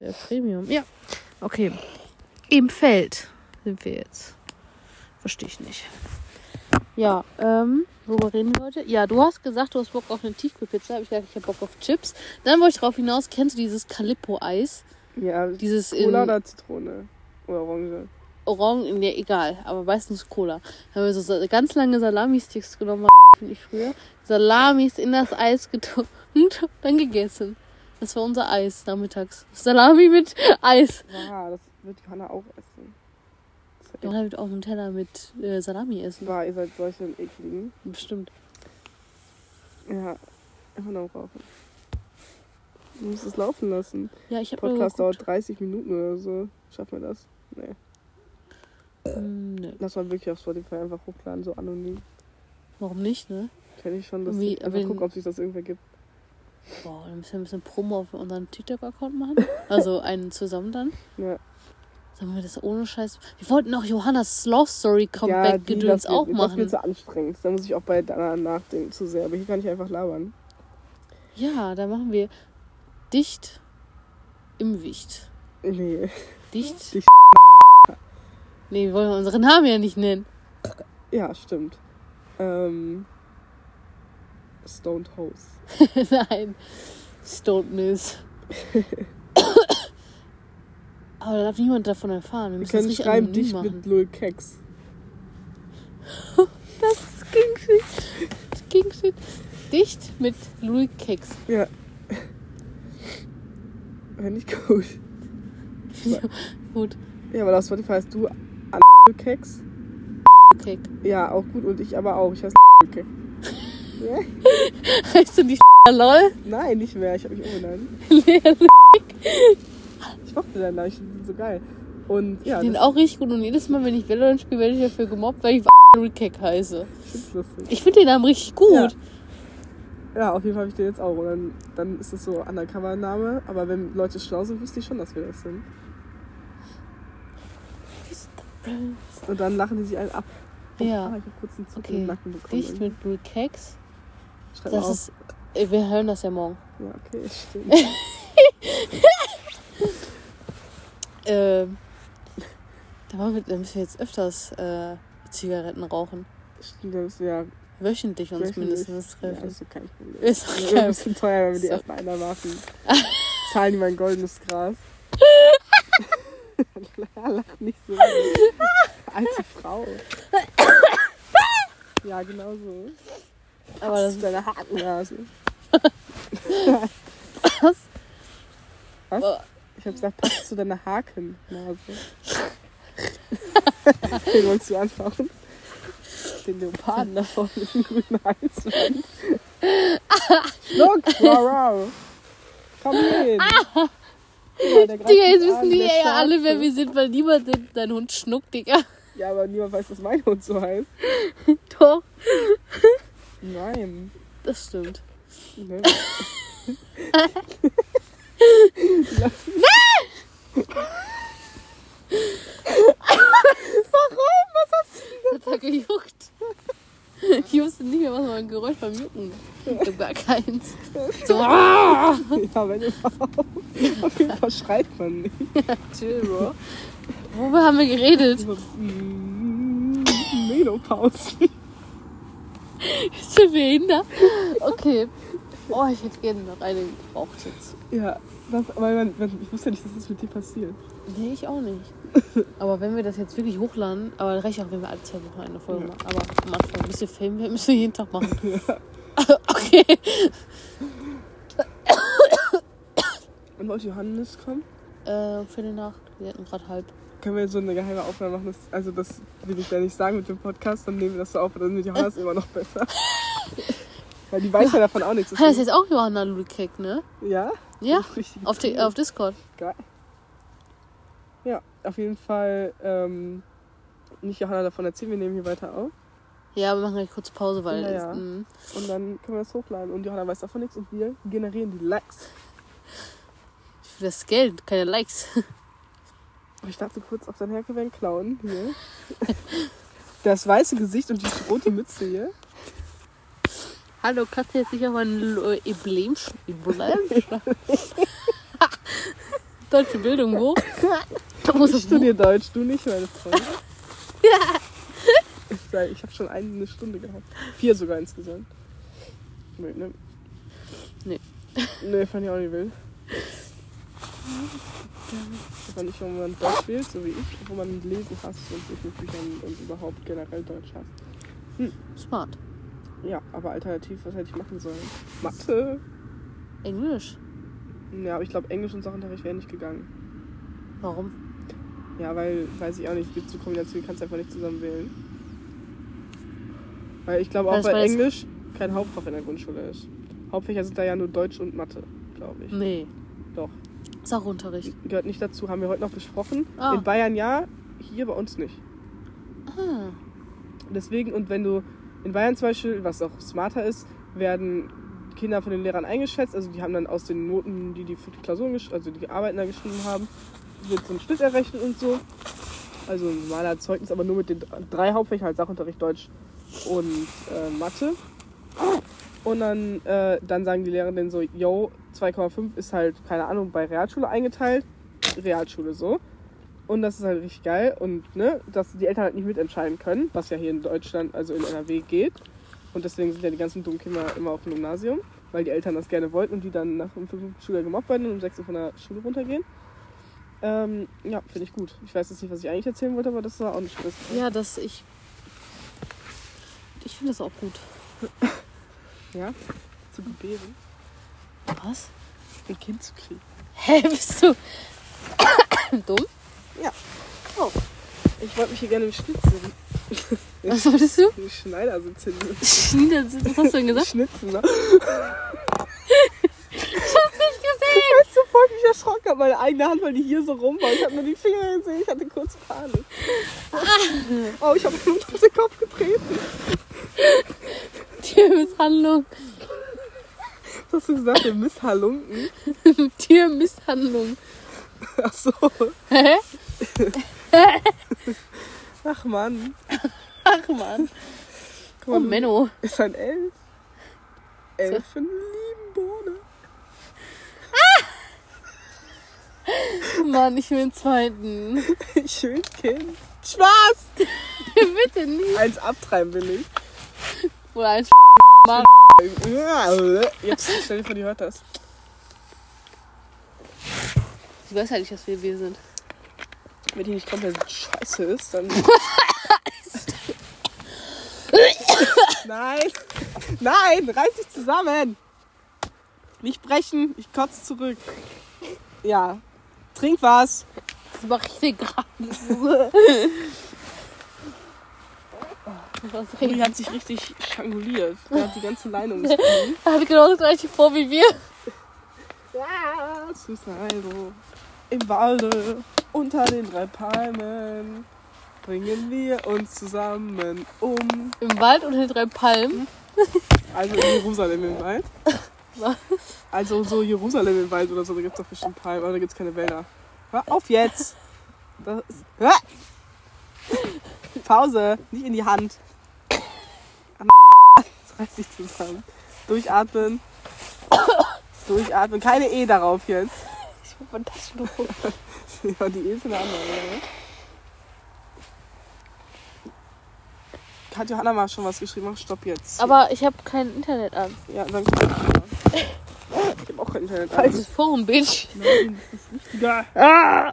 Der Premium. Ja. Okay. Im Feld sind wir jetzt. Verstehe ich nicht. Ja, ähm, worüber reden wir heute? Ja, du hast gesagt, du hast Bock auf eine Tiefkühlpizza. Hab ich gesagt, ich habe Bock auf Chips. Dann wollte ich darauf hinaus, kennst du dieses Calippo-Eis? Ja, Dieses Cola in oder Zitrone? Oder Orange? Orange, nee, egal, aber meistens Cola. Haben wir so ganz lange Salami-Sticks genommen, finde ich früher. Salamis in das Eis getunkt, dann gegessen. Das war unser Eis nachmittags. Salami mit Eis. Ja, das wird Johanna auch essen. Echt wird auch einen Teller mit äh, Salami essen. wahr, ihr seid solche ekligen. Bestimmt. Ja, immer noch rauchen. Du musst es laufen lassen. Ja, ich habe Podcast dauert 30 Minuten oder so. Schaffen wir das? Nee. Hm, nee. Lass mal wirklich auf Spotify einfach hochladen, so anonym. Warum nicht, ne? Kenne ich schon, dass Wie, ich einfach gucken, ob sich das irgendwer gibt. Boah, dann müssen wir ein bisschen Promo auf unseren TikTok-Account machen. Also einen zusammen dann. Ja. Sollen wir das ohne Scheiß. Wir wollten auch Johannas Love Story ja, Comeback die, Gedöns das auch wird, Das machen. wird so anstrengend. Da muss ich auch bei Dana nachdenken zu sehr. Aber hier kann ich einfach labern. Ja, da machen wir dicht im Wicht. Nee. Dicht? Dicht. Nee, wir wollen unseren Namen ja nicht nennen. Ja, stimmt. Ähm. Stoned Hose. Nein. Stone Miss. Aber da darf niemand davon erfahren. Wir Wir können schreiben dich machen. mit Lul Keks. Das King Shit. Das King Shit. Dicht mit Louis Keks. Ja. Wenn nicht gut. Gut. Ja, aber auf Spotify heißt du Lul Keks. Kek. Ja, auch gut. Und ich aber auch. Ich heiße Lul Keks. Ja? Heißt du nicht lol? Nein, nicht mehr. Ich habe mich umbenannt. Ich mochte deinen Namen. Ich finde ihn so geil. Und ja, Den das auch richtig gut. Und jedes Mal, wenn ich Valorant spiele, werde ich dafür gemobbt, weil ich Kek heiße. Ich finde den Namen richtig gut. Ja. Ja, auf jeden Fall habe ich den jetzt auch. Und dann, dann ist das so Undercover-Name. Aber wenn Leute schlau sind, wüsste ich schon, dass wir das sind. Und dann lachen die sich einen ab. Oh, Ja. Ah, ich habe kurz einen Zug Okay. in den Nacken bekommen. Dicht mit Keks. Schreib Das auf. ist. Wir hören das ja morgen. Ja, okay, stimmt. Ähm, da, machen wir, da müssen wir jetzt öfters äh, Zigaretten rauchen. stimmt, das ist ja Wöchentlich uns wöchentlich. mindestens Ja, treffen. das ist ja kein Problem. Ist Das doch ist ein kein bisschen teuer, wenn wir die So. ersten einer machen. Zahlen die mein goldenes Gras. ja, lach nicht so. Alte Frau. Ja, genau so. Aber Das ist deine Hakennase. Was? Was? Oh. Ich hab gesagt, passt zu deiner Hakennase. Den wolltest du anfachen? Den Leoparden da vorne mit dem grünen Halsband. Schluck! Wow, wow. Komm hin. Ja, greift Digga, jetzt wissen die ja alle, wer wir sind, weil niemand den- dein Hund schnuckt, Digga. Ja, aber niemand weiß, dass mein Hund so heißt. Doch, Nein. das stimmt. Ne? Warum? Was hast du Das hat gejuckt. Ich wusste nicht mehr, was man ein Geräusch beim Jucken. Ich hab gar keins. So! Ja, wenn überhaupt. Auf jeden Fall schreit man nicht. chill, Bro. Worüber haben wir geredet? So, mm, Menopause. Bist du behindert? Okay. Oh, ich hätte gerne noch eine geraucht jetzt. Ja, das, aber man, ich wusste ja nicht, dass das mit dir passiert. Nee, ich auch nicht. Aber wenn wir das jetzt wirklich hochladen, aber das reicht auch, wenn wir alle zwei Wochen eine Folge Ja. machen. Aber am Anfang ein bisschen Film, müssen wir jeden Tag machen. Okay. Und wollte Johannes kommen? Äh, für die Nacht. Wir hatten gerade halb. Können wir so eine geheime Aufnahme machen? Das, also das will ich ja nicht sagen mit dem Podcast, dann nehmen wir das so auf und dann mit Johannes immer noch besser. Weil die weiß ja davon auch nichts. Das ist jetzt auch Johanna Ludwig, ne? Ja? Ja. Auf, die, auf Discord. Geil. Ja, auf jeden Fall ähm, nicht Johanna davon erzählen, wir nehmen hier weiter auf. Ja, wir machen gleich kurz Pause, weil. Ja, ja. es- mm. Und dann können wir das hochladen. Und Johanna weiß davon nichts und wir generieren die Likes. Für das Geld, keine Likes. Aber ich dachte kurz auf dein Herkewen klauen hier. Das weiße Gesicht und die rote Mütze hier. Hallo, kannst du jetzt nicht auf ein Lo- Emblem sch- Emblem? Deutsche Bildung wo? Ich studiere Deutsch, du nicht, meine Freundin. Sag, ich habe schon eine Stunde gehabt. Vier sogar insgesamt. Nee, ne? Nee. Nee, fand ich auch nicht wild. Ich fand nicht, wenn man Deutsch wählt, so wie ich, wo man Lesen hasst und sich mit Büchern und überhaupt generell Deutsch hasst. Smart. Ja, aber alternativ, was hätte ich machen sollen? Mathe? Englisch. Ja, aber ich glaube, Englisch und Sachunterricht wäre nicht gegangen. Warum? Ja, weil, weiß ich auch nicht, gibt so Kombinationen, kannst du einfach nicht zusammen wählen. Weil ich glaube auch, weil Englisch kein Hauptfach in der Grundschule ist. Hauptfächer sind da ja nur Deutsch und Mathe, glaube ich. Nee. Doch. Sachunterricht. Gehört nicht dazu, haben wir heute noch besprochen. Ah. In Bayern ja, hier bei uns nicht. Ah. Deswegen, und wenn du in Bayern zum Beispiel, was auch smarter ist, werden Kinder von den Lehrern eingeschätzt. Also die haben dann aus den Noten, die die für die Klausuren, also die Arbeiten da geschrieben haben, wird so ein Schnitt errechnet und so. Also ein normaler Zeugnis, aber nur mit den drei Hauptfächern, halt Sachunterricht, Deutsch und äh, Mathe. Und dann, äh, dann sagen die Lehrer dann so, yo, 2,5 ist halt, keine Ahnung, bei Realschule eingeteilt. Realschule so. Und das ist halt richtig geil. Und ne, dass die Eltern halt nicht mitentscheiden können, was ja hier in Deutschland, also in NRW geht. Und deswegen sind ja die ganzen dummen Kinder immer auf dem Gymnasium, weil die Eltern das gerne wollten und die dann nach dem fünften Schuljahr gemobbt werden und um sechs Uhr von der Schule runtergehen. Ähm, ja, finde ich gut. Ich weiß jetzt nicht, was ich eigentlich erzählen wollte, aber das war auch nicht das. Ja, das ich. Ich finde das auch gut. Ja? Zu gebären, Was? ein Kind zu kriegen. Hä, bist du dumm? Ja. Oh. Ich wollte mich hier gerne schnitzen. Was wolltest du? Im Schneidersitz hin. Schniedersitz, was hast du denn gesagt? Schnitzen, ne? Ich hab's nicht gesehen. Weißt du, voll mich erschrocken habe. Meine eigene Hand, weil die hier so rum war. Ich habe nur die Finger gesehen. Ich hatte kurz Panik. Oh, ich habe mir auf den Kopf getreten. Tiermisshandlung. Was hast du gesagt? Der Misshalunken? Tiermisshandlung. Ach so. Hä? Ach Mann. Ach man. Guck Oh mal, du- Menno. Ist ein Elf. Elfen lieben Bohne. Mann, ich will einen zweiten. Schön, Kind. Spaß! Bitte nicht. Eins abtreiben will ich. Oder eins. Jetzt stell dir vor, die hört das. Ich weiß ja nicht, dass wir wir sind. Wenn die nicht komplett scheiße ist, dann. Nein! Nein! Reiß dich zusammen! Nicht brechen, ich kotze zurück. Ja. Trink was. Das mache ich dir gerade. Uli reden? hat sich richtig stranguliert. Er hat die ganze Leine Knie. Er hat genau das gleiche vor wie wir. Ja, Suicidal. Im Walde, unter den drei Palmen, bringen wir uns zusammen um. Im Wald unter den drei Palmen. Also in Jerusalem im Wald. Was? Also so Jerusalem im Wald oder so, da gibt es doch bestimmt Palmen, aber da gibt es keine Wälder. Hör auf jetzt! Das ist, Hör! Pause, nicht in die Hand. Reiß dich zusammen. Durchatmen. Durchatmen. Keine E darauf jetzt. Ich bin von Taschentuch. Ja, die E ist eine andere. Oder? Hat Johanna mal schon was geschrieben? Mach Stopp jetzt. Aber ich habe kein Internet an. Ja, dann. Ich hab auch kein Internet. an. Falsches Forum, Bitch. Nein, das ist wichtiger. Ah!